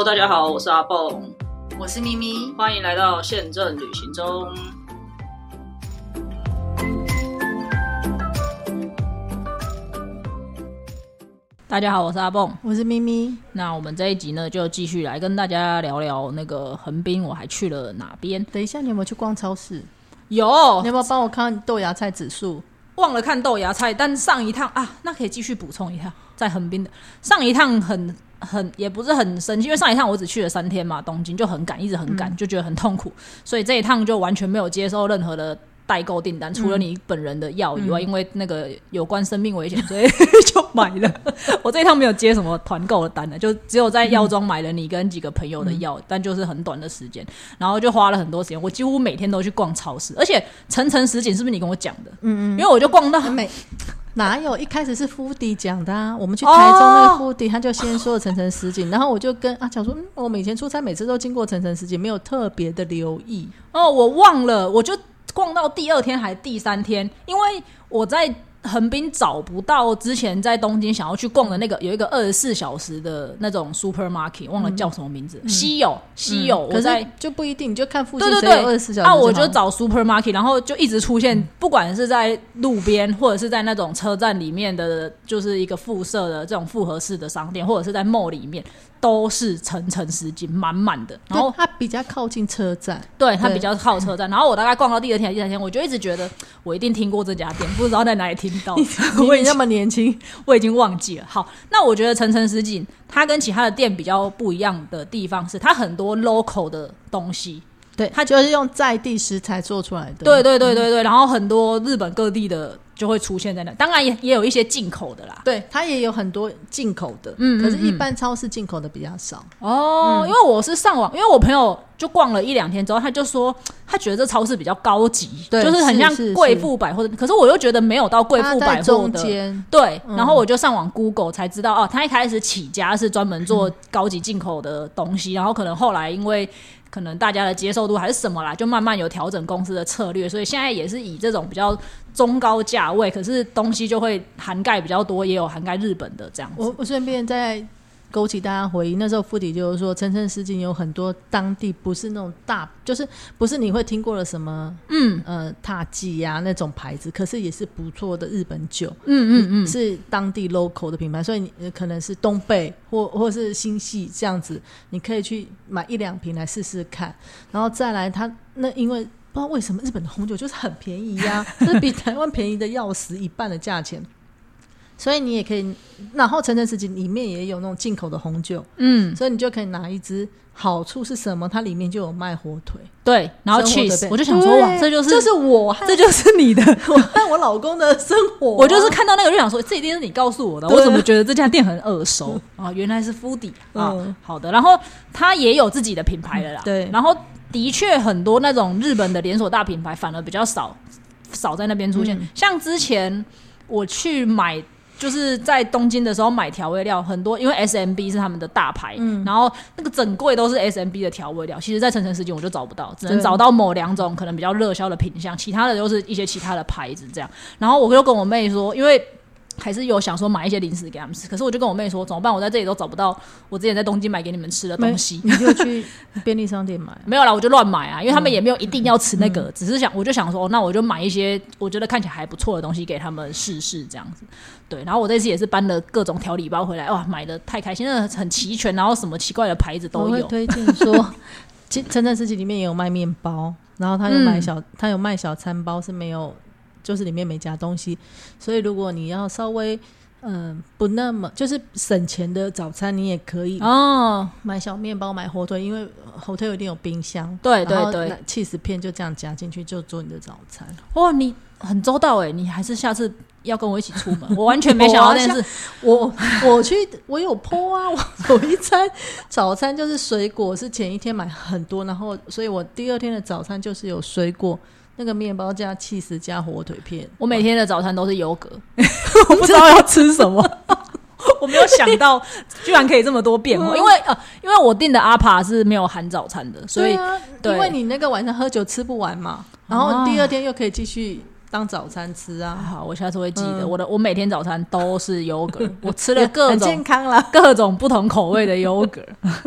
Hello，大家好，我是阿蹦，我是咪咪，欢迎来到宪政旅行中。大家好，我是阿蹦，我是咪咪。那我们这一集呢，就继续来跟大家聊聊那个横滨，我还去了哪边？等一下，你有没有去逛超市？有，你有没有帮我看豆芽菜指数？忘了看豆芽菜，但上一趟啊，那可以继续补充一下，在横滨的上一趟很很也不是很生气，因为上一趟我只去了三天嘛，东京就很赶，一直很赶，就觉得很痛苦，所以这一趟就完全没有接受任何的。代购订单，除了你本人的药以外，因为那个有关生命危险，所以 就买了。我这一趟没有接什么团购的单的，就只有在药妆买了你跟几个朋友的药，但就是很短的时间，然后就花了很多时间。我几乎每天都去逛超市，而且层层实景是不是你跟我讲的？嗯嗯，因为我就逛到每哪有一开始是夫迪讲的啊？我们去台中那个夫迪，他就先说了层层实景，然后我就跟阿乔说，嗯我们以前出差每次都经过层层实景，没有特别的留意。哦，我忘了，我就。逛到第二天还第三天，因为我在横滨找不到之前在东京想要去逛的那个有一个二十四小时的那种 supermarket，忘了叫什么名字，稀有稀有，可是就不一定，就看附近对对二十四小时。那我就找 supermarket，然后就一直出现，不管是在路边或者是在那种车站里面的，就是一个附设的这种复合式的商店，或者是在 mall 里面。都是层层实景，满满的。然后它比较靠近车站，对，它比较靠车站。然后我大概逛到第二天、第三天，我就一直觉得我一定听过这家店，不知道在哪里听到。我那么年轻，我已经忘记了。好，那我觉得层层实景它跟其他的店比较不一样的地方是，它很多 local 的东西，对，它就是用在地食材做出来的。对对对对对，然后很多日本各地的。就会出现在那，当然也也有一些进口的啦。对，它也有很多进口的，嗯，可是一般超市进口的比较少。哦，因为我是上网，因为我朋友就逛了一两天之后，他就说他觉得这超市比较高级，就是很像贵妇百货的。可是我又觉得没有到贵妇百货的。对，然后我就上网 Google 才知道，哦，他一开始起家是专门做高级进口的东西，然后可能后来因为。可能大家的接受度还是什么啦，就慢慢有调整公司的策略，所以现在也是以这种比较中高价位，可是东西就会涵盖比较多，也有涵盖日本的这样子。我我顺便在。勾起大家回忆，那时候富迪就是说，层层实景有很多当地不是那种大，就是不是你会听过的什么，嗯。呃塔吉呀那种牌子，可是也是不错的日本酒，嗯嗯嗯，是当地 local 的品牌，所以你可能是东贝或或是新系这样子，你可以去买一两瓶来试试看，然后再来，它那因为不知道为什么日本的红酒就是很便宜呀，是比台湾便宜的要死一半的价钱。所以你也可以，然后层层实景里面也有那种进口的红酒，嗯，所以你就可以拿一支。好处是什么？它里面就有卖火腿，对，然后 cheese，我就想说哇，这就是这是我，这就是你的，我和我老公的生活。我就是看到那个就想说，这一定是你告诉我的。我怎么觉得这家店很耳熟 啊？原来是 Foodie 啊，好的。然后他也有自己的品牌了啦，对。然后的确很多那种日本的连锁大品牌反而比较少，少在那边出现。像之前我去买。就是在东京的时候买调味料，很多因为 S M B 是他们的大牌，嗯然后那个整柜都是 S M B 的调味料。其实，在层层时间我就找不到，只能找到某两种可能比较热销的品相，其他的都是一些其他的牌子这样。然后我就跟我妹说，因为。还是有想说买一些零食给他们吃，可是我就跟我妹说怎么办？我在这里都找不到我之前在东京买给你们吃的东西，你就去便利商店买。没有啦，我就乱买啊，因为他们也没有一定要吃那个，只是想我就想说，那我就买一些我觉得看起来还不错的东西给他们试试这样子。对，然后我这次也是搬了各种调理包回来，哇，买的太开心，真的很齐全，然后什么奇怪的牌子都有。推荐说，其陈陈世界里面也有卖面包，然后他有卖小，他有卖小餐包是没有。就是里面没加东西，所以如果你要稍微嗯不那么就是省钱的早餐，你也可以哦买小面包买火腿，因为火腿一定有冰箱，对对对，气死片就这样夹进去就做你的早餐。哇，你很周到哎，你还是下次要跟我一起出门，我完全没想到这件事。我我去我有剖啊，我 有一餐早餐就是水果，是前一天买很多，然后所以我第二天的早餐就是有水果。那个面包加气司加火腿片，我每天的早餐都是优格，我不知道要吃什么，我没有想到居然可以这么多变化，因为呃，因为我订的阿帕是没有含早餐的，所以因为你那个晚上喝酒吃不完嘛，然后第二天又可以继续当早餐吃啊。好，我下次会记得。嗯我的我每天早餐都是优格，我吃了各很种健康啦。各种不同口味的优格。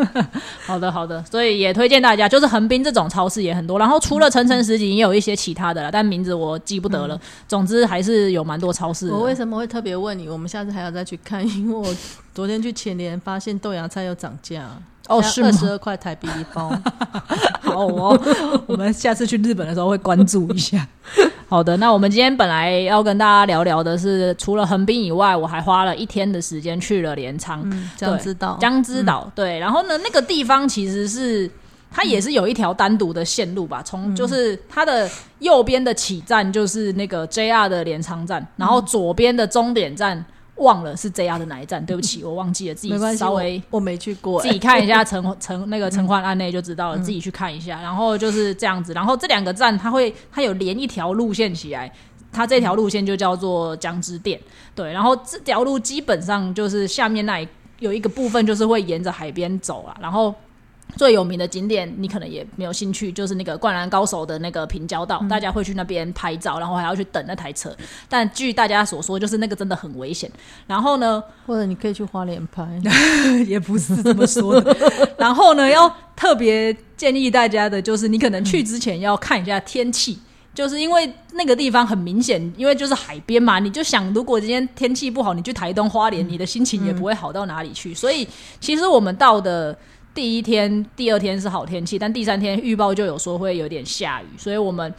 好的，好的，所以也推荐大家，就是横滨这种超市也很多，然后除了层层十景，也有一些其他的啦，但名字我记不得了。总之还是有蛮多超市。我为什么会特别问你？我们下次还要再去看，因为我昨天去前年发现豆芽菜又涨价，哦是吗二十二块台币一包。好哦，我们下次去日本的时候会关注一下。好的，那我们今天本来要跟大家聊聊的是，除了横滨以外，我还花了一天的时间去了镰仓。嗯，这样知道。江之岛，对，然后呢，那个地方其实是它也是有一条单独的线路吧，从就是它的右边的起站就是那个 JR 的镰仓站，然后左边的终点站忘了是 JR 的哪一站，对不起，我忘记了，自己稍微我我没去过、自己看一下陈陈 那个陈焕案内就知道了，自己去看一下。然后就是这样子，然后这两个站它会它有连一条路线起来，它这条路线就叫做江之店，对。然后这条路基本上就是下面那一有一个部分就是会沿着海边走啊，然后。最有名的景点，你可能也没有兴趣，就是那个《灌篮高手》的那个平交道，大家会去那边拍照，然后还要去等那台车。但据大家所说，就是那个真的很危险。然后呢，或者你可以去花莲拍。也不是这么说的。然后呢，要特别建议大家的就是，你可能去之前要看一下天气。就是因为那个地方很明显，因为就是海边嘛，你就想，如果今天天气不好，你去台东花莲，你的心情也不会好到哪里去。所以，其实我们到的第一天、第二天是好天气，但第三天预报就有说会有点下雨，所以我们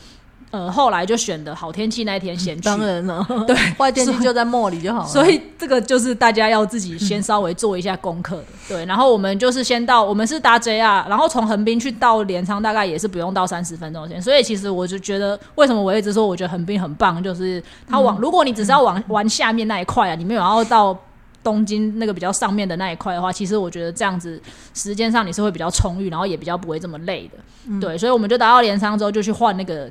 呃后来就选的好天气那一天先去。当然了，对，坏天气就在末里就好了。所以这个就是大家要自己先稍微做一下功课的，对。然后我们就是先到，我们是搭 JR，然后从横滨去到镰仓，大概也是不用到三十分钟的时间。所以其实我就觉得，为什么我一直说我觉得横滨很棒，就是它往，如果你只是要往玩下面那一块啊，你没有要到。东京那个比较上面的那一块的话，其实我觉得这样子时间上你是会比较充裕，然后也比较不会这么累的。对，所以我们就达到镰仓之后，就去换那个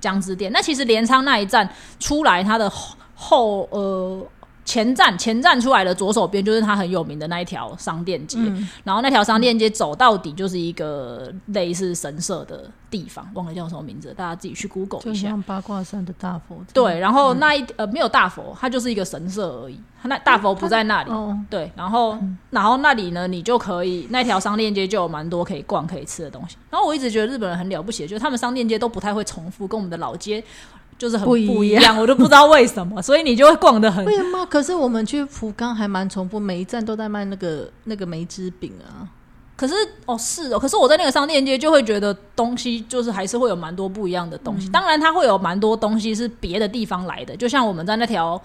江之店。那其实镰仓那一站出来，它的后后呃前站前站出来的左手边就是它很有名的那一条商店街，然后那条商店街走到底就是一个类似神社的地方，忘了叫什么名字，大家自己去 Google 就一下。像八卦山的大佛。对，然后那一呃没有大佛，它就是一个神社而已，它那大佛不在那里。哦，对，然后、然后那里呢，你就可以那条商店街就有蛮多可以逛、可以吃的东西。然后我一直觉得日本人很了不起，就是他们商店街都不太会重复，跟我们的老街就是很不一样，我都不知道为什么，所以你就会逛得很为什么？可是我们去福冈还蛮重复，每一站都在卖那个那个梅枝饼啊。可是哦是哦，可是我在那个商店街就会觉得东西就是还是会有蛮多不一样的东西。当然，它会有蛮多东西是别的地方来的，就像我们在那条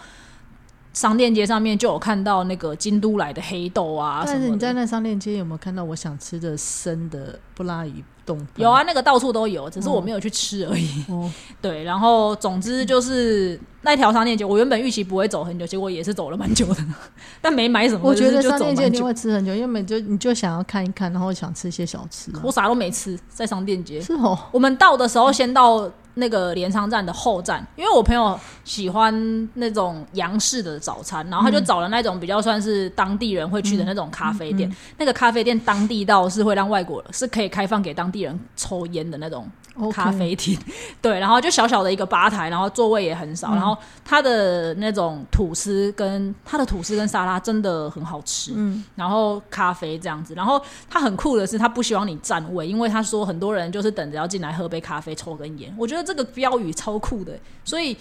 商店街上面就有看到那个京都来的黑豆啊什但是。你在那商店街有没有看到我想吃的生的布拉鱼冻？有啊，那个到处都有，只是我没有去吃而已。哦，对，然后总之就是那条商店街，我原本预期不会走很久，结果也是走了蛮久的，但没买什么。我觉得商店街。会吃很久，因为每就你就想要看一看，然后想吃一些小吃、啊。我啥都没吃，在商店街。是哦，我们到的时候先到那个镰仓站的后站，因为我朋友喜欢那种洋式的早餐，然后他就找了那种比较算是当地人会去的那种咖啡店。那个咖啡店当地到是会让外国是可以开放给当地人抽烟的那种咖啡厅。对，然后就小小的一个吧台，然后座位也很少，然后它的那种吐司跟它的吐司跟沙拉真的很好吃，嗯，然后咖啡这样子，然后他很酷的是，他不希望你占位，因为他说很多人就是等着要进来喝杯咖啡、抽根烟，我觉得这个标语超酷的，所以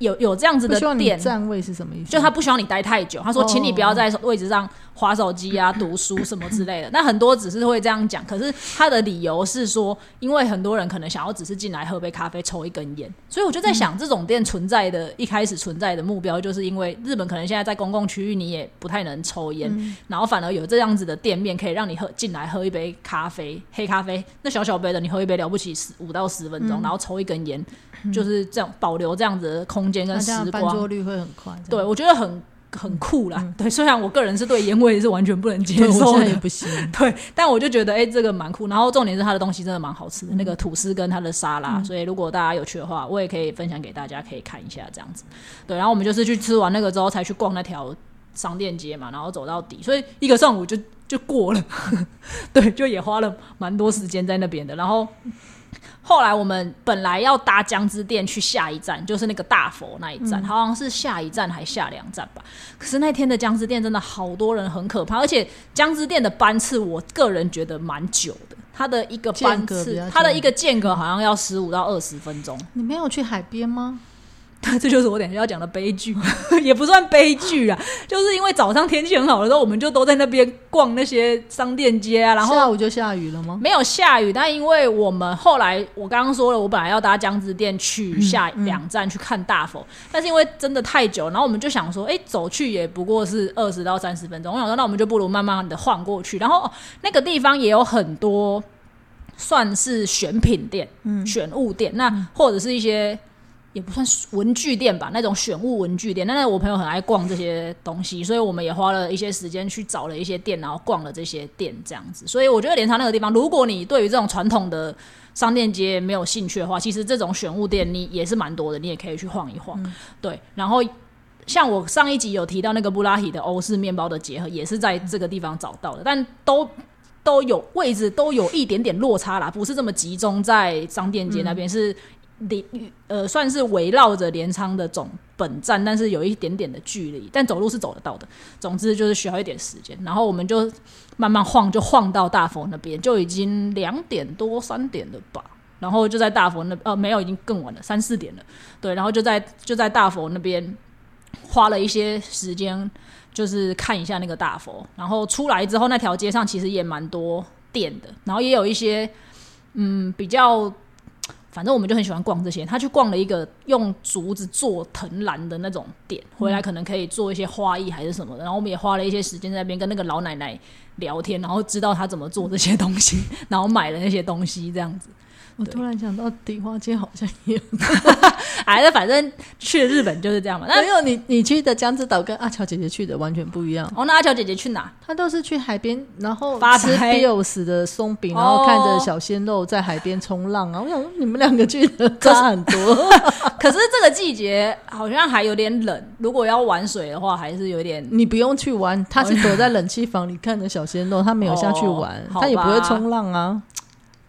有有这样子的店。站位是什么意思？就他不希望你待太久，他说，哦请你不要在位置上划手机啊、读书什么之类的。那很多只是会这样讲，可是他的理由是说，因为很多人可能想要只是进来喝杯咖啡、抽一根烟，所以我就在想，这种店存在的一开始存在的目标，就是因为日本可能现在在公共区域你也不太能抽烟，然后反而有这样子的店面可以让你喝进来喝一杯咖啡，黑咖啡，那小小杯的你喝一杯了不起十五到十分钟，然后抽一根烟，就是这样保留这样子的空间跟时光。翻桌率会很快。对，我觉得很很酷啦。对，虽然我个人是对烟味是完全不能接受的，不行。对，但我就觉得哎、这个蛮酷。然后重点是它的东西真的蛮好吃的，那个吐司跟它的沙拉。所以如果大家有去的话，我也可以分享给大家，可以看一下这样子。对，然后我们就是去吃完那个之后，才去逛那条商店街嘛，然后走到底，所以一个上午就就过了，对，就也花了蛮多时间在那边的。然后 后来我们本来要搭江之电去下一站，就是那个大佛那一站，好像是下一站还下两站吧。可是那天的江之电真的好多人，很可怕，而且江之电的班次，我个人觉得蛮久的。它的一个班次，它的一个间隔好像要十五到二十分钟。你没有去海边吗？这就是我等下要讲的悲剧，也不算悲剧啊，就是因为早上天气很好的时候，我们就都在那边逛那些商店街啊，然后下午就下雨了吗？没有下雨，但因为我们后来我刚刚说了，我本来要搭江之店去下两站去看大佛，但是因为真的太久，然后我们就想说，哎，走去也不过是二十到三十分钟，我想说那我们就不如慢慢的晃过去，然后哦那个地方也有很多算是选品店、嗯选物店，那或者是一些。也不算文具店吧，那种选物文具店。那我朋友很爱逛这些东西，所以我们也花了一些时间去找了一些店，然后逛了这些店，这样子。所以我觉得连长那个地方，如果你对于这种传统的商店街没有兴趣的话，其实这种选物店你也是蛮多的，你也可以去晃一晃。对，然后像我上一集有提到那个布拉提的欧式面包的结合，也是在这个地方找到的，但都都有位置都有一点点落差啦，不是这么集中在商店街那边是。连呃，算是围绕着镰仓的总本站，但是有一点点的距离，但走路是走得到的。总之就是需要一点时间，然后我们就慢慢晃，就晃到大佛那边，就已经两点多三点了吧。然后就在大佛那呃，没有，已经更晚了，三四点了。对，然后就在就在大佛那边花了一些时间，就是看一下那个大佛。然后出来之后，那条街上其实也蛮多店的，然后也有一些嗯比较。反正我们就很喜欢逛这些。他去逛了一个用竹子做藤篮的那种店，回来可能可以做一些花艺还是什么的。然后我们也花了一些时间在那边跟那个老奶奶聊天，然后知道他怎么做这些东西，然后买了那些东西这样子。我突然想到，迪化街好像也有，哎，那反正去日本就是这样嘛。那没有你，你去的江之岛跟阿乔姐姐去的完全不一样。哦，那阿乔姐姐去哪？她都是去海边，然后吃 Bios 的松饼，然后看着小鲜肉在海边冲浪啊。我想说，你们两个去的差很多。可是这个季节好像还有点冷，如果要玩水的话，还是有点。你不用去玩，他是躲在冷气房里看着小鲜肉，他没有下去玩，他也不会冲浪啊。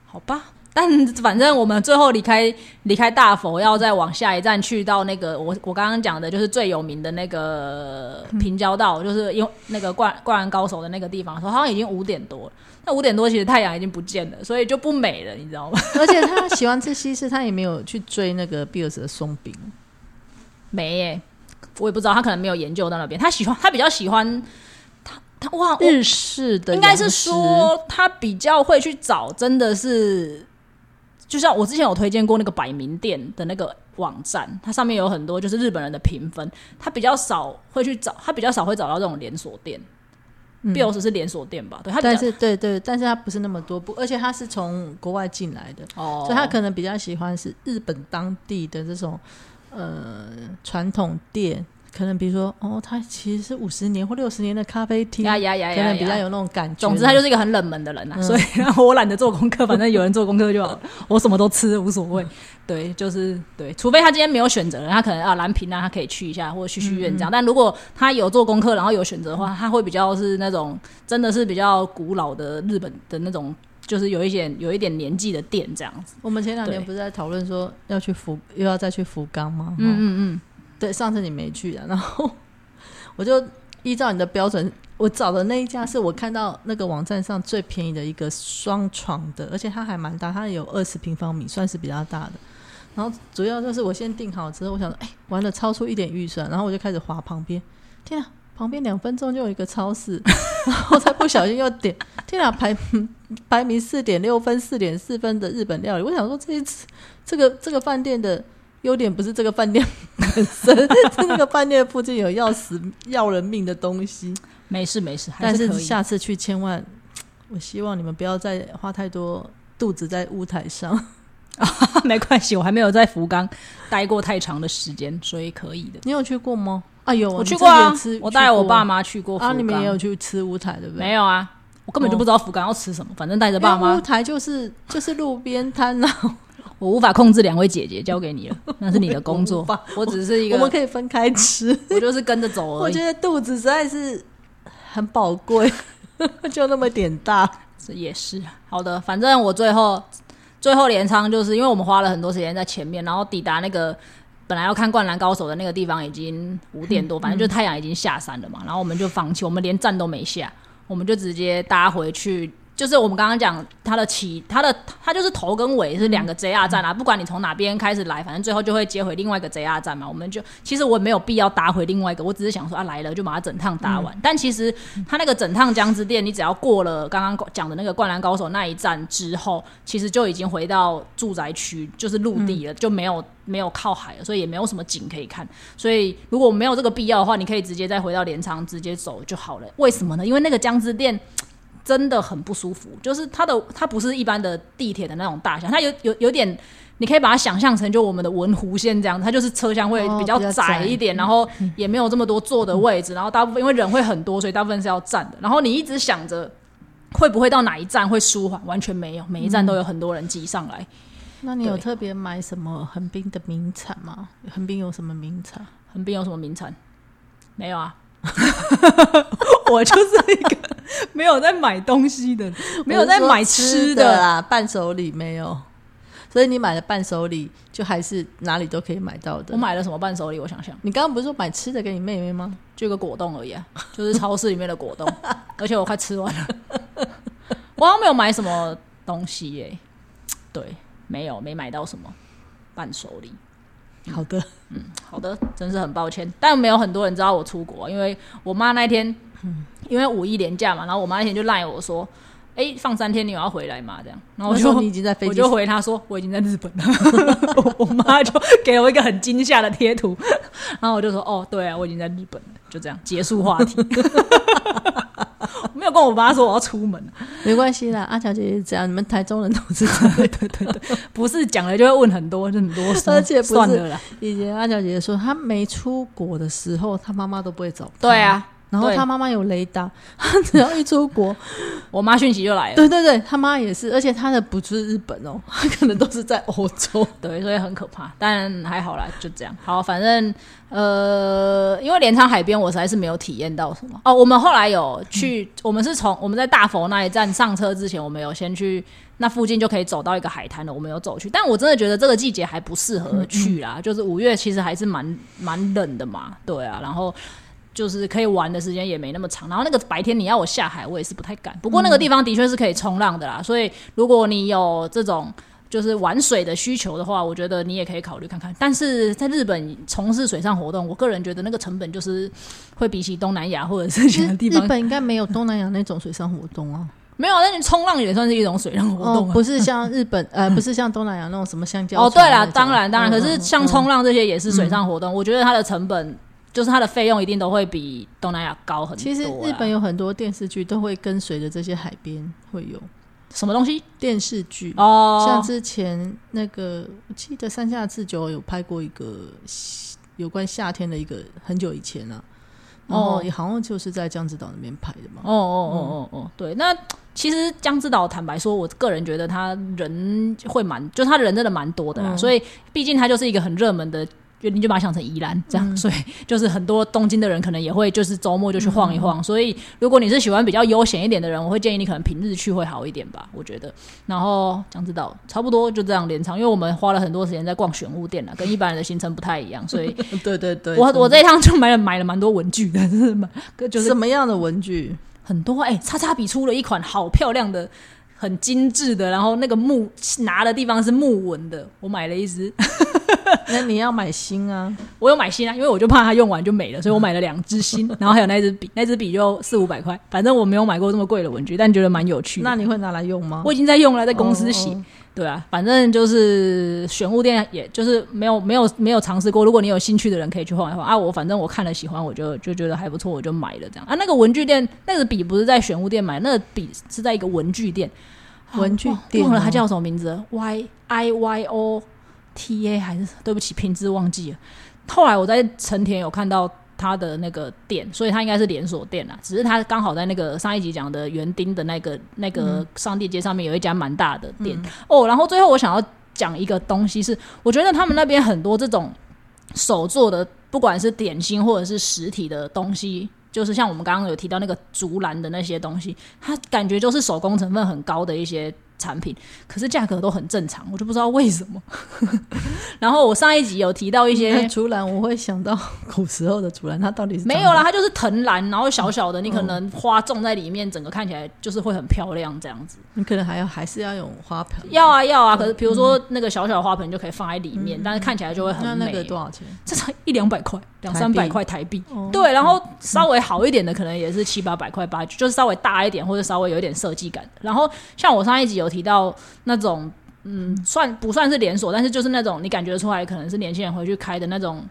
好吧。但反正我们最后离开离开大佛，要再往下一站去到那个我我刚刚讲的，就是最有名的那个平交道，就是因为那个灌灌篮高手的那个地方，说好像已经五点多了。那五点多其实太阳已经不见了，所以就不美了，你知道吗？而且他喜欢吃西式，他也没有去追那个比尔斯的松饼。没耶，我也不知道，他可能没有研究到那边。他喜欢，他比较喜欢他他哇日式的，应该是说他比较会去找，真的是。就像我之前有推荐过那个百名店的那个网站，它上面有很多就是日本人的评分，它比较少会去找，它比较少会找到这种连锁店。Bios 是连锁店吧？对，它但是对对，但是它不是那么多，不，而且它是从国外进来的，哦，所以他可能比较喜欢是日本当地的这种呃传统店。可能比如说，哦，它其实是五十年或六十年的咖啡厅，呀呀呀可能比较有那种感觉。总之，他就是一个很冷门的人呐，所以我懒得做功课，反正有人做功课就好，我什么都吃无所谓。对，就是对，除非他今天没有选择，他可能啊蓝屏啊，他可以去一下或者去续院这样。但如果他有做功课，然后有选择的话，他会比较是那种真的是比较古老的日本的那种，就是有一点有一点年纪的店这样子。我们前两年不是在讨论说要去福，又要再去福冈吗？嗯嗯嗯。对，上次你没去啊，然后 我就依照你的标准，我找的那一家是我看到那个网站上最便宜的一个双床的，而且它还蛮大，它有二十平方米，算是比较大的。然后主要就是我先订好之后，我想说，哎，完了，超出一点预算，然后我就开始划旁边，天啊，旁边两分钟就有一个超市，然后才不小心又点，天啊，排 排名四点六分、四点四分的日本料理，我想说这一次这个这个饭店的。优点不是这个饭店 本身，是那个饭店附近有要死 要人命的东西。没事没事，但是下次去千万，我希望你们不要再花太多肚子在屋台上。没关系，我还没有在福冈待过太长的时间，所以可以的。你有去过吗？啊有，我去过啊，我带我爸妈去过。啊，你们也有去吃乌台对不对？没有啊，我根本就不知道福冈要吃什么，反正带着爸妈。乌台就是就是路边摊啊。我无法控制两位姐姐，交给你了，那是你的工作我。我只是一个我们，可以分开吃。我就是跟着走而已我觉。得肚子实在是很宝贵，就那么点大。这也是好的，反正我最后最后镰仓就是因为我们花了很多时间在前面，然后抵达那个本来要看《灌篮高手》的那个地方已经五点多，反正就太阳已经下山了嘛，然后我们就放弃，我们连站都没下，我们就直接搭回去。就是我们刚刚讲它的起，它的它就是头跟尾是两个 JR 站啊，不管你从哪边开始来，反正最后就会接回另外一个 JR 站嘛。我们就其实我没有必要搭回另外一个，我只是想说啊来了就把它整趟搭完。但其实它那个整趟江之店，你只要过了刚刚讲的那个灌篮高手那一站之后，其实就已经回到住宅区，就是陆地了，就没有没有靠海了，所以也没有什么景可以看。所以如果没有这个必要的话，你可以直接再回到镰仓直接走就好了。为什么呢？因为那个江之店。真的很不舒服，就是它的它不是一般的地铁的那种大小，它有有有点，你可以把它想象成就我们的文湖线这样，它就是车厢会哦比较窄窄一点，然后也没有这么多坐的位置，然后大部分因为人会很多，所以大部分是要站的。然后你一直想着会不会到哪一站会舒缓，完全没有，每一站都有很多人挤上来。那你有特别买什么横滨的名产吗？横滨有什么名产？横滨有什么名产？没有啊。我就是一个没有在买东西的，没有在买吃的啦，伴手礼没有。所以你买的伴手礼就还是哪里都可以买到的。我买了什么伴手礼？我想想。你刚刚不是说买吃的给你妹妹吗？就一个果冻而已啊，就是超市里面的果冻，而且我快吃完了。我好像没有买什么东西耶、对，没有，没买到什么伴手礼。好的，嗯好的，真是很抱歉，但没有很多人知道我出国，因为我妈那天，因为五一连假嘛，然后我妈那天就赖我说，哎、放三天你有要回来吗？这样，然后我就我说你已经在飞我就，回她说我已经在日本了，我 我妈就给了我一个很惊吓的贴图，然后我就说哦，对啊，我已经在日本了，就这样结束话题。我没有跟我妈说我要出门，没关系啦。阿乔姐姐是这样，你们台中人都是这样。对对对，不是讲了就会问很多，就很多说，而且不是算了啦。以前阿乔姐姐说，她没出国的时候，她妈妈都不会找她。对，啊，然后他妈妈有雷达，他只要一出国，我妈讯息就来了。对对对，他妈也是，而且他的不是日本哦，他可能都是在欧洲。对，所以很可怕，但还好啦，就这样。好，反正呃，因为镰仓海边我实在是没有体验到什么哦。我们后来有去，我们是从我们在大佛那一站上车之前，我们有先去那附近就可以走到一个海滩了，我们有走去。但我真的觉得这个季节还不适合去啦，就是五月其实还是蛮蛮冷的嘛，对啊，然后。就是可以玩的时间也没那么长，然后那个白天你要我下海，我也是不太敢。不过那个地方的确是可以冲浪的啦，所以如果你有这种就是玩水的需求的话，我觉得你也可以考虑看看。但是在日本从事水上活动，我个人觉得那个成本就是会比起东南亚或者是其他地方日本应该没有东南亚那种水上活动啊。没有。那你冲浪也算是一种水上活动、啊哦，不是像日本呃，不是像东南亚那种什么香蕉哦，对啦，当然当然，嗯可是嗯像冲浪这些也是水上活动，我觉得它的成本就是它的费用一定都会比东南亚高很多。其实日本有很多电视剧都会跟随着这些海边会有什么东西电视剧，哦？像之前那个我记得山下智久有拍过一个有关夏天的一个很久以前啊，然后哦也好像就是在江之岛那边拍的嘛。哦哦哦哦哦，对，那其实江之岛，坦白说，我个人觉得他人会蛮，就他人真的蛮多的啦，嗯所以毕竟它就是一个很热门的。就你就把它想成宜兰这样，所以就是很多东京的人可能也会就是周末就去晃一晃。所以如果你是喜欢比较悠闲一点的人，我会建议你可能平日去会好一点吧，我觉得。然后江之岛差不多就这样连场，因为我们花了很多时间在逛选物店了，跟一般人的行程不太一样，所以 对对对，我我这这一趟就买了买了蛮多文具的，就是买就是什么样的文具？很多哎，叉叉笔出了一款好漂亮的、很精致的，然后那个木拿的地方是木纹的，我买了一支，那你要买新啊？我有买新啊，因为我就怕它用完就没了，所以我买了两支新，然后还有那支笔，那支笔就四五百块，反正我没有买过这么贵的文具，但觉得蛮有趣的。那你会拿来用吗？我已经在用了，在公司写。哦对啊，反正就是选物店，也就是没有没有没有尝试过。如果你有兴趣的人，可以去换一晃啊。我反正我看了喜欢，我就就觉得还不错，我就买了这样啊。那个文具店那个笔不是在选物店买，那个笔是在一个文具店，啊文具店哦忘了它叫什么名字，Y I Y O T A 还是对不起，品质忘记了。后来我在成田有看到他的那个店，所以他应该是连锁店啦。只是他刚好在那个上一集讲的园丁的那个那个商店街上面有一家蛮大的店、哦。然后最后我想要讲一个东西是，我觉得他们那边很多这种手做的，不管是点心或者是实体的东西，就是像我们刚刚有提到那个竹篮的那些东西，它感觉就是手工成分很高的一些。产品，可是价格都很正常，我就不知道为什么。然后我上一集有提到一些竹篮，我会想到 古时候的竹篮，它到底是没有啦，它就是藤篮，然后小小的，你可能花种在里面，整个看起来就是会很漂亮这样子。你可能还要还是要用花盆，要啊要啊。可是比如说那个小小的花盆就可以放在里面，但是看起来就会很美。那个多少钱？这才一两百块，两三百块台币。对，然后稍微好一点的可能也是七八百块八，就是稍微大一点或者稍微有一点设计感。然后像我上一集有。提到那种嗯，算不算是连锁？但是就是那种你感觉出来可能是年轻人回去开的那种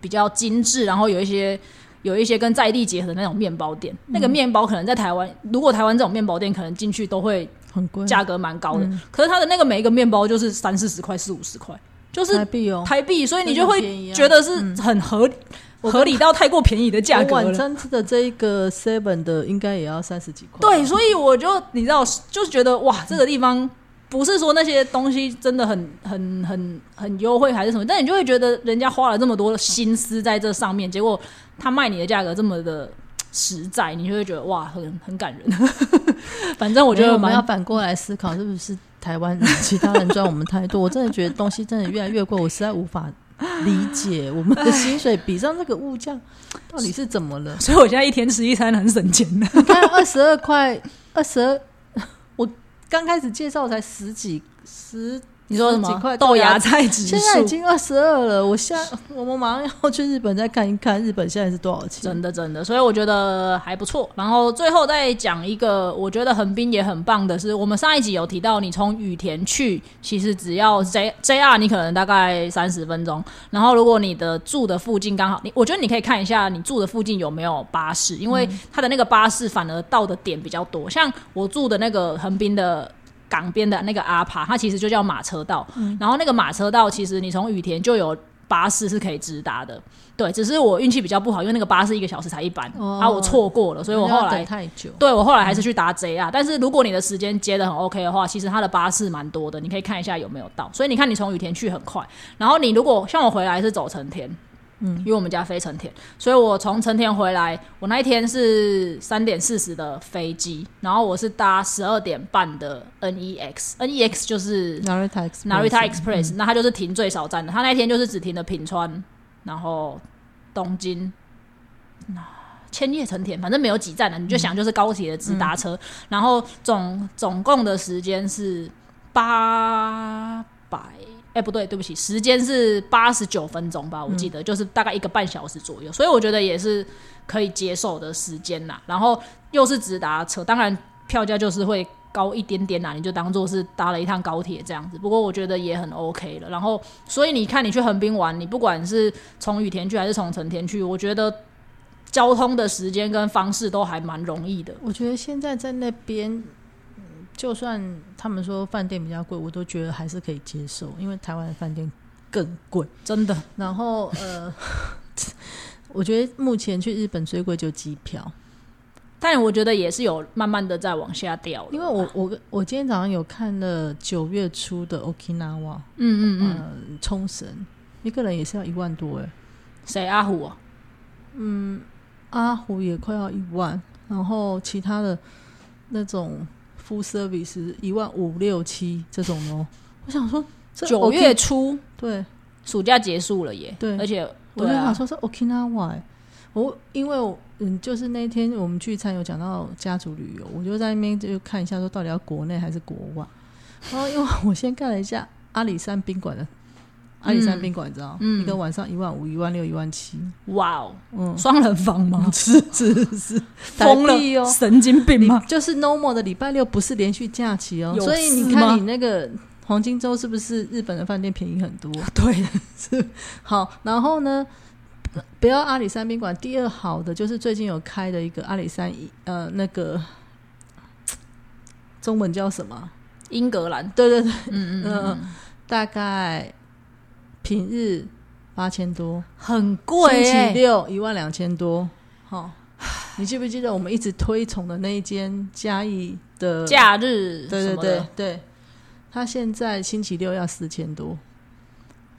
比较精致，然后有一些有一些跟在地结合的那种面包店。那个面包可能在台湾，如果台湾这种面包店可能进去都会很贵，价格蛮高的。可是它的那个每一个面包就是三四十块、四五十块，就是台币哦，台币，所以你就会觉得是很合理。合理到太过便宜的价格晚餐吃的这一个 seven 的应该也要三十几块。对，所以我就你知道，就是觉得哇，这个地方不是说那些东西真的很很很很优惠还是什么，但你就会觉得人家花了这么多心思在这上面，结果他卖你的价格这么的实在，你就会觉得哇，很很感人。反正我觉得我们要反过来思考，是不是台湾其他人赚我们太多？我真的觉得东西真的越来越贵，我实在无法。理解我们的薪水比上这个物价，到底是怎么了？所以我现在一天吃一餐很省钱的。你看二十二块，二十二，我刚开始介绍才十几十。你说什么豆芽菜指数？现在已经二十二了。我现我们马上要去日本再看一看，日本现在是多少钱？真的真的，所以我觉得还不错。然后最后再讲一个，我觉得横滨也很棒的是，我们上一集有提到，你从羽田去，其实只要 J J R，你可能大概三十分钟。然后如果你的住的附近刚好，你我觉得你可以看一下你住的附近有没有巴士，因为它的那个巴士反而到的点比较多。像我住的那个横滨的。港边的那个阿帕，它其实就叫马车道。然后那个马车道，其实你从羽田就有巴士是可以直达的。对，只是我运气比较不好，因为那个巴士一个小时才一班，啊，我错过了，所以我后来太久。对我后来还是去搭 JR。但是如果你的时间接的很 OK 的话，其实它的巴士蛮多的，你可以看一下有没有到。所以你看，你从羽田去很快，然后你如果像我回来是走成田。嗯，因为我们家飞成田，所以我从成田回来，我那一天是三点四十的飞机，然后我是搭十二点半的 NEX，NEX 就是 Narita Narita Express，那它就是停最少站的，它那天就是只停的品川，然后东京，那千叶成田，反正没有几站的，你就想就是高铁的直达车，然后总总共的时间是八百。哎，不对，对不起，时间是八十九分钟吧，我记得就是大概一个半小时左右，所以我觉得也是可以接受的时间啦。然后又是直达车，当然票价就是会高一点点啦，你就当做是搭了一趟高铁这样子。不过我觉得也很 OK 了。然后，所以你看，你去横滨玩，你不管是从羽田去还是从成田去，我觉得交通的时间跟方式都还蛮容易的。我觉得现在在那边。就算他们说饭店比较贵，我都觉得还是可以接受，因为台湾的饭店更贵，真的。然后呃，我觉得目前去日本最贵就机票，但我觉得也是有慢慢的在往下掉。因为我我我今天早上有看了九月初的 Okinawa，嗯嗯嗯，冲绳一个人也是要一万多哎，谁阿虎啊？嗯，阿虎也快要一万，然后其他的那种。Full service 一万五六七这种哦，我想说九月初。对。暑假结束了耶，对，而且我就想说是 Okinawa，我因为嗯就是那天我们聚餐有讲到家族旅游，我就在那边就看一下说到底要国内还是国外，然后因为我先看了一下阿里山宾馆的。阿里山宾馆，你知道，一个晚上一万五、一万六、一万七，哇哦，嗯，双人房吗？是 是是，疯了哦，神经病吗？就是 normal 的礼拜六不是连续假期哦，所以你看你那个黄金周是不是日本的饭店便宜很多？对，是好。然后呢，不要阿里山宾馆，第二好的就是最近有开的一个阿里山，呃，那个中文叫什么？英格兰？对对对，嗯嗯嗯，大概。平日八千多，很贵。星期六一万两千多，好，你记不记得我们一直推崇的那一间嘉义的假日？对对对对，他现在星期六要四千多，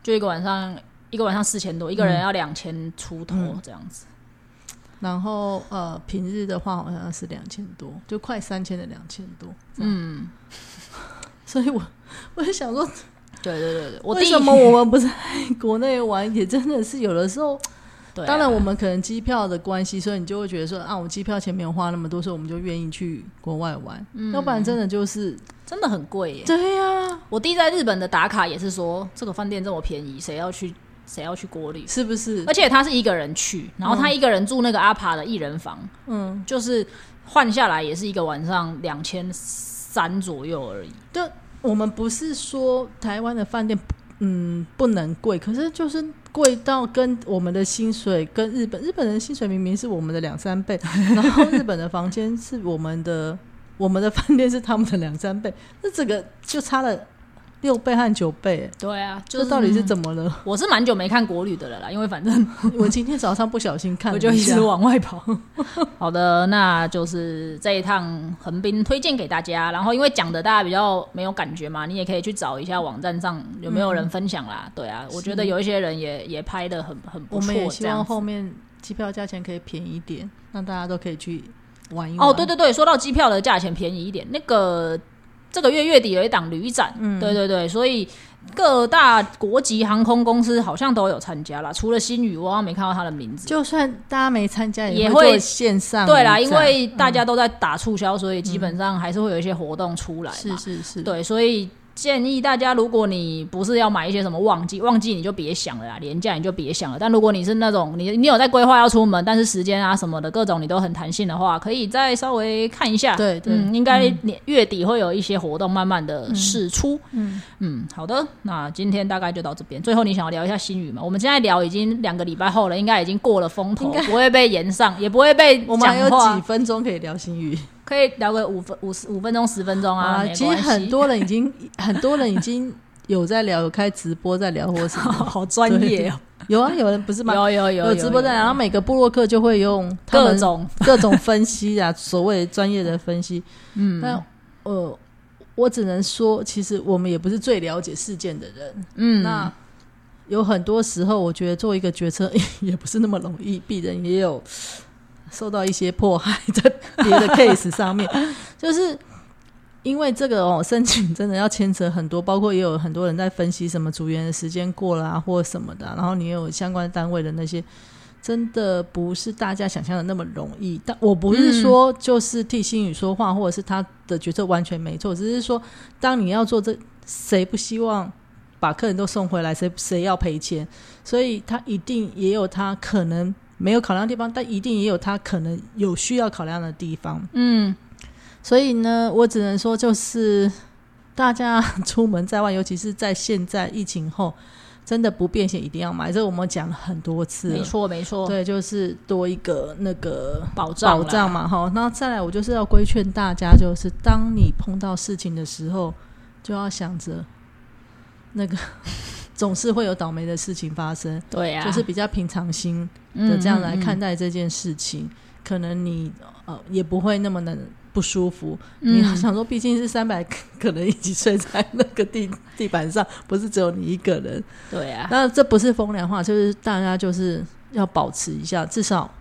就一个晚上一个晚上四千多，一个人要两千出头嗯这样子。然后呃平日的话好像是两千多，就快三千的两千多。嗯，所以我 我就想说，对对对对，为什么我们不在 国内玩？也真的是有的时候，对啊当然我们可能机票的关系，所以你就会觉得说啊，我机票钱没有花那么多，所以我们就愿意去国外玩。嗯要不然真的就是真的很贵耶。对呀、我弟在日本的打卡也是说，这个饭店这么便宜，谁要去谁要去国旅？是不是而？且他是一个人去，然后他一个人住那个阿帕的一人房，嗯，就是换下来也是一个晚上两千三左右而已。就我们不是说台湾的饭店嗯不能贵，可是就是贵到跟我们的薪水跟日本日本人薪水明明是我们的两三倍，然后日本的房间是我们的我们的饭店是他们的两三倍，那这个就差了六倍和九倍，哎对啊，就是这到底是怎么了？我是蛮久没看国旅的了啦，因为反正 我今天早上不小心看我就一直往外跑。好的，那就是这一趟横滨推荐给大家。然后因为讲的大家比较没有感觉嘛，你也可以去找一下网站上有没有人分享啦。对啊，我觉得有一些人也也拍的很很不我错，们也希望后面机票价钱可以便宜一点，让大家都可以去玩一玩。哦，对对对，说到机票的价钱便宜一点，那个这个月月底有一档旅展，嗯对对对，所以各大国际航空公司好像都有参加啦，除了新宇，我好像没看到他的名字。就算大家没参加，也会线上对啦，因为大家都在打促销，所以基本上还是会有一些活动出来嘛。是是是，对，所以建议大家，如果你不是要买一些什么旺季，旺季你就别想了啦，廉价你就别想了。但如果你是那种你你有在规划要出门，但是时间啊什么的各种你都很弹性的话，可以再稍微看一下。对对嗯，应该年月底会有一些活动慢慢的释出。嗯嗯，好的，那今天大概就到这边。最后你想要聊一下新语吗？我们现在聊已经两个礼拜后了，应该已经过了风头，不会被延上，也不会被我们还有几分钟可以聊新语可以聊个五分五十五分钟十分钟啊，啊。其实很多人已经 很多人已经有在聊，有开直播在聊或什么。好专业哦，有啊，有人不是吗？有有有有直播在，然后每个部落客就会用各种各种分析啊，所谓专业的分析。嗯，那呃，我只能说，其实我们也不是最了解事件的人。嗯，那有很多时候，我觉得做一个决策也不是那么容易，鄙人也有受到一些迫害在别的 case 上面，就是因为这个哦，申请真的要牵扯很多，包括也有很多人在分析什么组员的时间过了啊，或什么的啊、然后你也有相关单位的那些。真的不是大家想象的那么容易，但我不是说就是替新宇说话，或者是他的决策完全没错，只是说当你要做这，谁不希望把客人都送回来，谁谁要赔钱？所以他一定也有他可能没有考量的地方，但一定也有他可能有需要考量的地方。嗯，所以呢，我只能说，就是大家出门在外，尤其是在现在疫情后，真的不便险一定要买，这我们讲了很多次了没。错没错，对，就是多一个那个保障保障，嘛，哈。那再来，我就是要规劝大家，就是当你碰到事情的时候，就要想着那个总是会有倒霉的事情发生，对呀，就是比较平常心嗯的这样来看嗯待这件事情，可能你呃也不会那么的不舒服。嗯你想说，毕竟是三百 可能一起睡在那个地地板上，不是只有你一个人。对呀，那这不是风凉话，就是大家就是要保持一下，至少，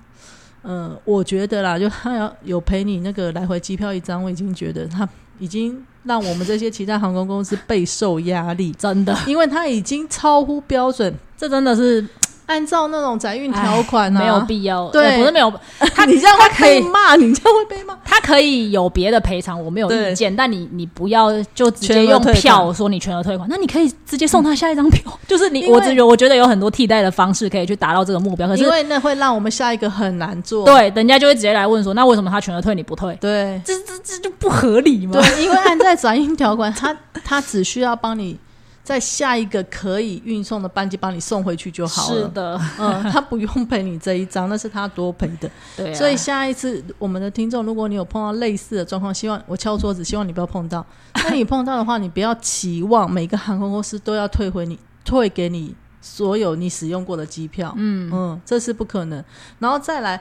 嗯、我觉得啦，就他要有赔你那个来回机票一张，我已经觉得他已经让我们这些其他航空公司备受压力，真的，因为它已经超乎标准，这真的是按照那种载运条款啊，没有必要，对呃不是没有，他你这样会他可以被骂，你这样会被骂。他可以有别的赔偿，我没有意见，但你你不要就直接用票说你全额退款，那你可以直接送他下一张票，就是你我只有我觉得有很多替代的方式可以去达到这个目标，可是因为那会让我们下一个很难做。对人家就会直接来问说，那为什么他全额退你不退？对这这这就不合理嘛？对，因为按在转运条款，他他只需要帮你在下一个可以运送的班机帮你送回去就好了。是的，嗯，他不用赔你这一张，那是他多赔的。对啊，所以下一次我们的听众，如果你有碰到类似的状况，希望我敲桌子，希望你不要碰到。那你碰到的话，你不要期望每个航空公司都要退回你退给你所有你使用过的机票。嗯嗯，这是不可能。然后再来，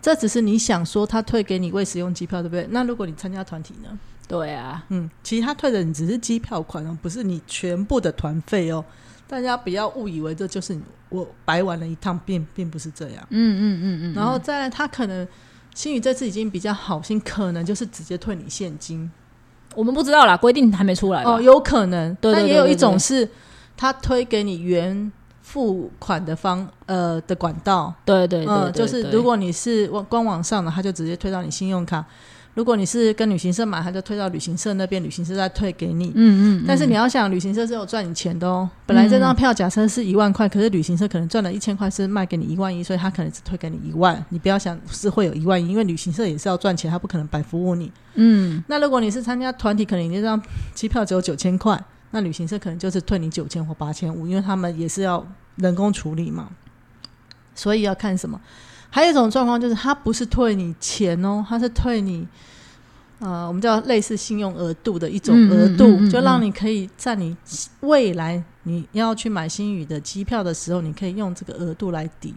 这只是你想说他退给你未使用机票，对不对？那如果你参加团体呢？对啊，嗯，其实他退的你只是机票款哦，不是你全部的团费哦。大家不要误以为这就是你我白玩了一趟，并并不是这样。嗯嗯嗯嗯，然后再来，他可能新宇这次已经比较好心，可能就是直接退你现金。我们不知道啦，规定还没出来哦，有可能。对对但也有一种是他推给你原付款的方呃的管道，对对对嗯，就是如果你是网官网上的，他就直接推到你信用卡；如果你是跟旅行社买，他就退到旅行社那边，旅行社再退给你。嗯嗯，但是你要想，旅行社是有赚你钱的哦。本来这张票假设是一万块，可是旅行社可能赚了一千块，是卖给你一万一，所以他可能只退给你一万。你不要想是会有一万一，因为旅行社也是要赚钱，他不可能白服务你。嗯那如果你是参加团体，可能你这张机票只有九千块，那旅行社可能就是退你九千或八千五，因为他们也是要人工处理嘛。所以要看什么？还有一种状况就是，他不是退你钱哦，他是退你。呃，我们叫类似信用额度的一种额度，嗯嗯嗯嗯就让你可以在你未来你要去买新宇的机票的时候，你可以用这个额度来抵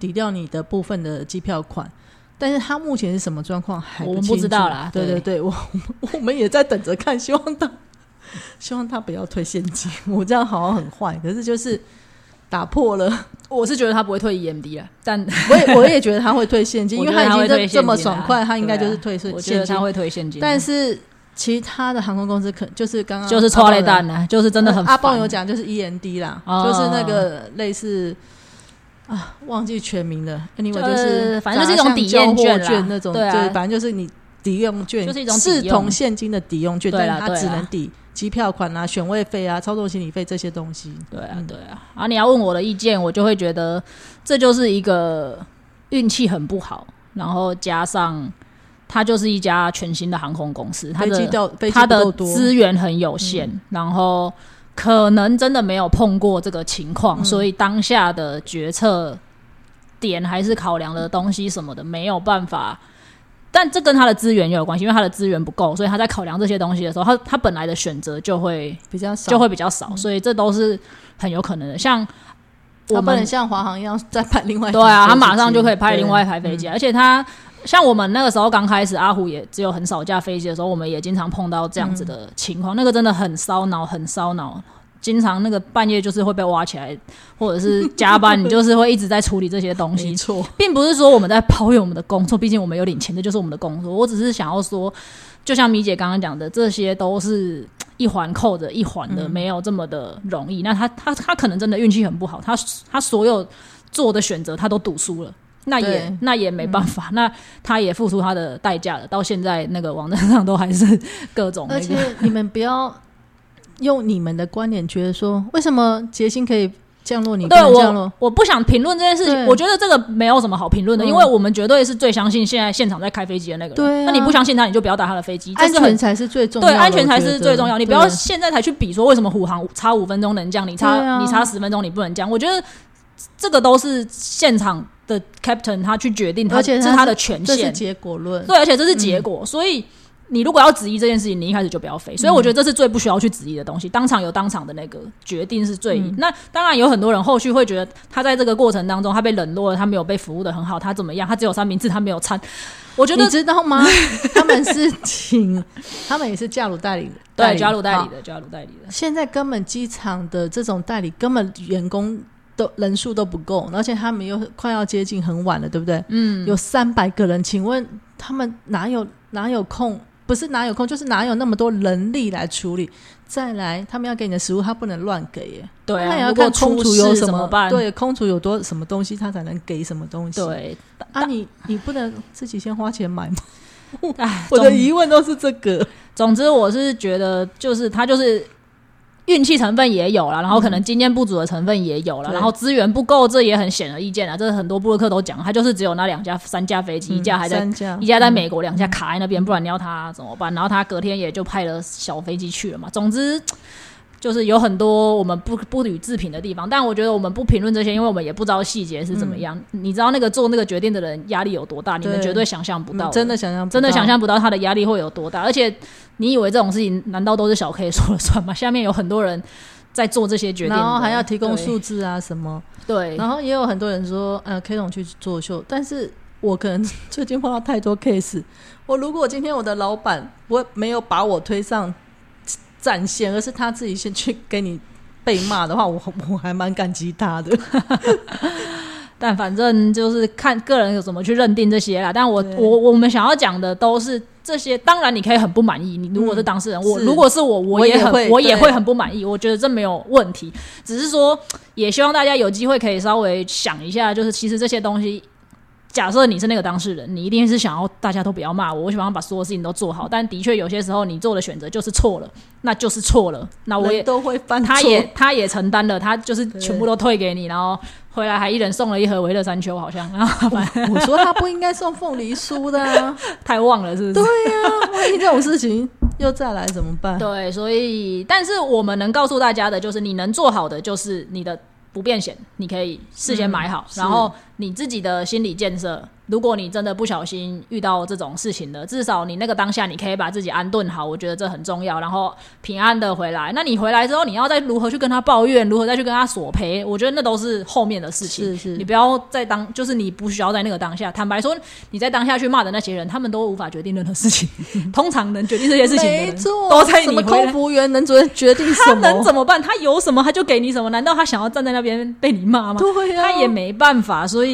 抵掉你的部分的机票款。但是他目前是什么状况还我们不知道啦对对对对，我我们也在等着看，希望他希望他不要退现金。我这样好像很坏，可是就是打破了。我是觉得他不会退 EMD 了，但我也我也觉得他会退现金，因为他已经这这么爽快，他应该就是退现我觉得现金。他。会退现金，但是其他的航空公司可就是刚刚就是阿豹有搓雷蛋呢，就是真的很阿豹烦有讲就是 EMD 啦，哦。就是那个类似啊，忘记全名了。anyway 就就是反正就是一种抵用券那种，对啊。反正就是你抵用券，就是一种视同现金的抵用券，对但它啦对啦。只能抵机票款啊、选位费啊、操作行李费这些东西。对啊嗯对啊。啊，你要问我的意见，我就会觉得这就是一个运气很不好，然后加上它就是一家全新的航空公司，它的它的资源很有限，然后可能真的没有碰过这个情况，嗯所以当下的决策点还是考量的东西什么的没有办法。但这跟他的资源也有关系，因为他的资源不够，所以他在考量这些东西的时候，他他本来的选择就会比较少，就会比较少，所以这都是很有可能的。像我们它不能像华航一样再派另外一对啊，台飞机他马上就可以派另外一台飞机，而且他像我们那个时候刚开始，阿虎也只有很少架飞机的时候，我们也经常碰到这样子的情况，那个真的很烧脑，很烧脑。经常那个半夜就是会被挖起来，或者是加班，你就是会一直在处理这些东没西，错，并不是说我们在抱怨我们的工作，毕竟我们有领钱，这就是我们的工作。我只是想要说，就像米姐刚刚讲的，这些都是一环扣着一环的，嗯没有这么的容易。那他他他可能真的运气很不好，他他所有做的选择他都赌输了。那也那也没办法，那他也付出他的代价了。到现在那个网站上都还是各种那而且，你们不要用你们的观点觉得说，为什么杰星可以降落，你不对能降落我？我不想评论这件事情，我觉得这个没有什么好评论的，嗯因为我们绝对是最相信现在现场在开飞机的那个人。对啊那你不相信他，你就不要打他的飞机，安全才是最重要的，对，安全才是最重要。你不要现在才去比说为什么虎航差五分钟能降，你差、啊你差十分钟你不能降。我觉得这个都是现场的 captain 他去决定他，而且是他的权这是限。结果论。对，而且这是结果，所以。你如果要质疑这件事情，你一开始就不要飞。所以我觉得这是最不需要去质疑的东西。当场有当场的那个决定是最。嗯那当然有很多人后续会觉得他在这个过程当中他被冷落了，他没有被服务的很好，他怎么样？他只有三明治，他没有餐。我觉得你知道吗？他们是请，他们也是加入代理，对加入代理的，加入代理的。现在根本机场的这种代理根本员工都人数都不够，而且他们又快要接近很晚了，对不对？嗯，有三百个人，请问他们哪有哪有空？不是哪有空，就是哪有那么多人力来处理。再来，他们要给你的食物，他不能乱给耶。对啊，他也要看空出厨有什么办？对，空厨有多什么东西，他才能给什么东西。对，啊你，你不能自己先花钱买吗？哎，我的疑问都是这个。总之，我是觉得，就是他就是运气成分也有了，然后可能经验不足的成分也有了，对然后资源不够，这也很显而易见啊。这是很多布洛克都讲，他就是只有那两架、三架飞机，一架还在一架在美国，两架卡在那边，不然你要他怎么办？然后他隔天也就派了小飞机去了嘛。总之。就是有很多我们不不予置评的地方，但我觉得我们不评论这些，因为我们也不知道细节是怎么样。你知道那个做那个决定的人压力有多大，你们绝对想象不到嗯真的想象真的想象不到他的压力会有多大，而且你以为这种事情难道都是小 K 说了算吗？下面有很多人在做这些决定，然后还要提供数字啊什么，对。然后也有很多人说，呃，K 总去作秀，但是我可能 最近碰到太多 case，我如果今天我的老板我没有把我推上战线，而是他自己先去给你被骂的话，我 我还蛮感激他的。但反正就是看个人有怎么去认定这些啦。但我我我们想要讲的都是这些。当然，你可以很不满意。你如果是当事人，我如果是我，我也很我也会很不满意。我觉得这没有问题，只是说也希望大家有机会可以稍微想一下，就是其实这些东西。假设你是那个当事人，你一定是想要大家都不要骂我，我喜欢把所有事情都做好。但的确有些时候你做的选择就是错了，那就是错了。那我也都会犯错，他也他也承担了，他就是全部都退给你，然后回来还一人送了一盒维乐山丘，好像，然后我说他不应该送凤梨酥的、啊，太旺了，是不是？对呀、万一这种事情又再来怎么办？对，所以，但是我们能告诉大家的就是，你能做好的就是你的不变险，你可以事先买好，是然后你自己的心理建设。如果你真的不小心遇到这种事情了，至少你那个当下你可以把自己安顿好，我觉得这很重要。然后平安的回来，那你回来之后，你要再如何去跟他抱怨，如何再去跟他索赔，我觉得那都是后面的事情。是是你不要在当，就是你不需要在那个当下。坦白说，你在当下去骂的那些人，他们都无法决定任何事情。通常能决定这些事情的人，错，都在你什么空服员能决决定他什么？能怎么办？他有什么他就给你什么？难道他想要站在那边被你骂吗？对啊他也没办法。所以，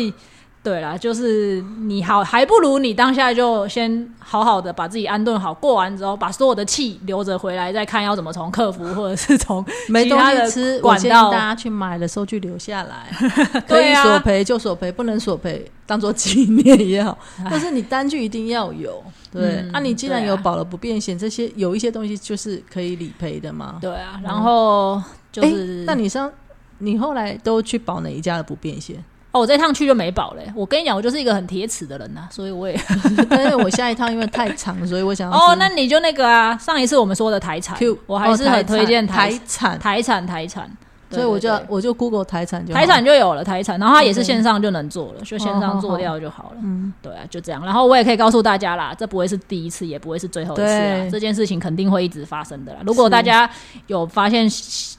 对啦，就是你好，还不如你当下就先好好的把自己安顿好，过完之后把所有的气留着回来，再看要怎么从客服或者是从没东西吃，我管道建议大家去买的收据留下来，可以索赔就索赔，不能索赔当做纪念也好。但是你单据一定要有，对。嗯啊，你既然有保了不变险，这些有一些东西就是可以理赔的嘛。对啊，然后就诶是，那你上你后来都去保哪一家的不变险？哦，我这趟去就没保嘞。我跟你讲，我就是一个很铁齿的人呐、所以我也 但是我下一趟因为太长，所以我想要哦，那你就那个啊，上一次我们说的台产我还是很推荐产台台产，台产台产，对所以我就我就 Google 台产就好台产就有了台产，然后它也是线上就能做了，就线上做掉就好了。嗯，对啊，就这样。然后我也可以告诉大家啦，这不会是第一次，也不会是最后一次啦。这件事情肯定会一直发生的啦。如果大家有发现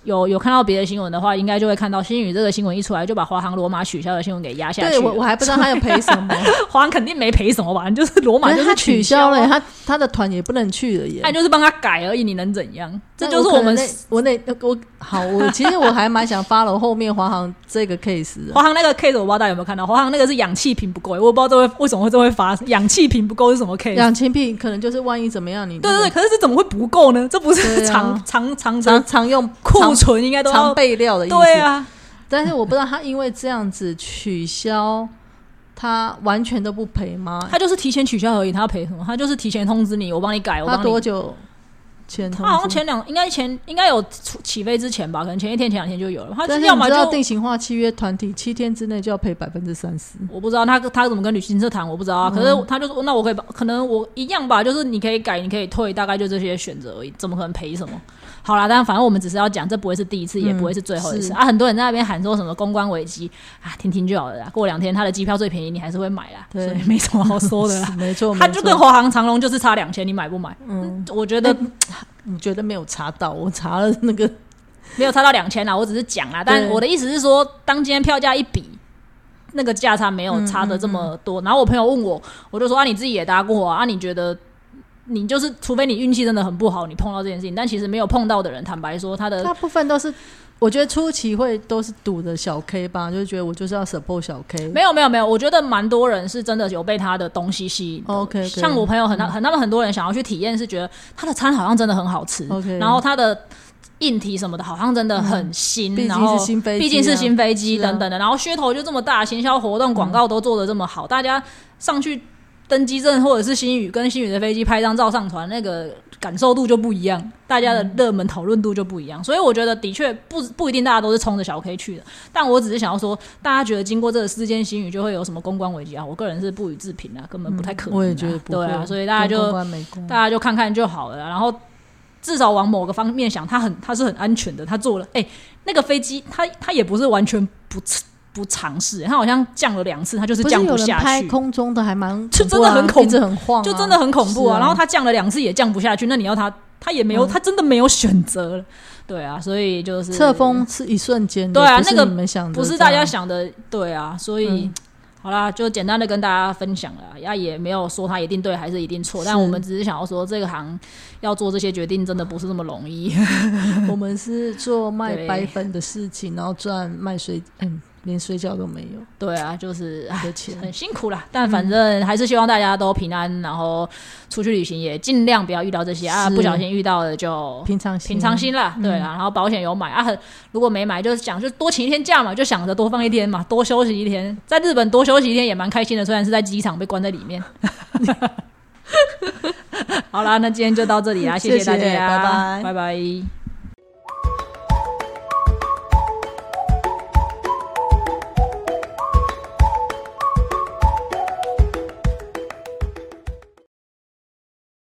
有有看到别的新闻的话，应该就会看到新宇这个新闻一出来，就把华航罗马取消的新闻给压下去了。对我我还不知道他要赔什么，华航肯定没赔什么吧？就是罗马就是取消消了，啊，他他的团也不能去了耶那。就是帮他改而已，你能怎样？这就是我们那我那我好，我其实我还蛮想 follow 后面华航这个 case 的。华航那个 case 我不知道大家有没有看到，华航那个是氧气瓶不够，我不知道这会为什么会这会发生，氧气瓶不够是什么 case？氧气瓶可能就是万一怎么样，你对对对，可是这怎么会不够呢？这不是常常常常常常用库存应该都要常备料的意思。对，啊，但是我不知道他因为这样子取消，他完全都不赔吗？他就是提前取消而已，他要赔什么？他就是提前通知你，我帮你改，我他帮你。多久前？他好像前两应该前应该有出起飞之前吧，可能前一天前两天就有了。他要么就定型化契约团体七天之内就要赔百分之三十。我不知道他他怎么跟旅行社谈，我不知道啊。可是他就说，那我可以把，可能我一样吧，就是你可以改，你可以退，大概就这些选择而已，怎么可能赔什么？好啦，但反正我们只是要讲，这不会是第一次，也不会是最后一次、是啊。很多人在那边喊说什么公关危机啊，听听就好了啦。过两天他的机票最便宜，你还是会买啦，所对以没什么好说的啦。没错，他就跟华航、长龙就是差两千，你买不买？嗯，我觉得我觉得没有查到，我查了那个 没有查到两千啦，我只是讲啦。但我的意思是说，当今天票价一比，那个价差没有差的这么多。然后我朋友问我，我就说啊，你自己也搭过啊，啊你觉得你就是除非你运气真的很不好，你碰到这件事情，但其实没有碰到的人，坦白说，他的大部分都是，我觉得初期会都是赌的小 K 吧，就是觉得我就是要 support 小 K。没有没有没有，我觉得蛮多人是真的有被他的东西吸引的。OK，像我朋友很很他们很多人想要去体验，是觉得他的餐好像真的很好吃 OK 然后他的硬体什么的，好像真的很新，毕竟然后是新飞机啊。毕竟是新飞机啊。等等的，然后噱头就这么大，行销活动广告都做的这么好，大家上去登机证或者是新宇跟新宇的飞机拍张照上传，那个感受度就不一样，大家的热门讨论度就不一样，所以我觉得的确不不一定大家都是冲着小 K 去的，但我只是想要说，大家觉得经过这个事件，新宇就会有什么公关危机啊？我个人是不予置评啊，根本不太可能、啊我也觉得不对啊，所以大家就大家就看看就好了啦。然后至少往某个方面想，他很他是很安全的。他做了，哎、那个飞机他他也不是完全不不尝试，他好像降了两次，他就是降不下去。拍空中的还蛮 就真的很恐一直很晃啊，就真的很恐怖啊！啊然后他降了两次也降不下去，那你要他，他也没有，嗯它真的没有选择了。对啊，所以就是侧风是一瞬间对啊那个你们想的不是大家想的，对啊，所以、嗯好啦，就简单的跟大家分享了，呀，也没有说他一定对还是一定错，但我们只是想要说，这个行要做这些决定，真的不是那么容易。我们是做卖白粉的事情，然后赚卖水，嗯，连睡觉都没有对啊，就是。很辛苦啦，但反正还是希望大家都平安，然后出去旅行也尽量不要遇到这些啊，不小心遇到的就平常心，平常心啦，对啊，然后保险有买啊，很如果没买就是想就多请一天假嘛，就想着多放一天嘛，多休息一天，在日本多休息一天也蛮开心的，虽然是在机场被关在里面。好啦，那今天就到这里啦，谢谢谢大家，拜拜拜拜。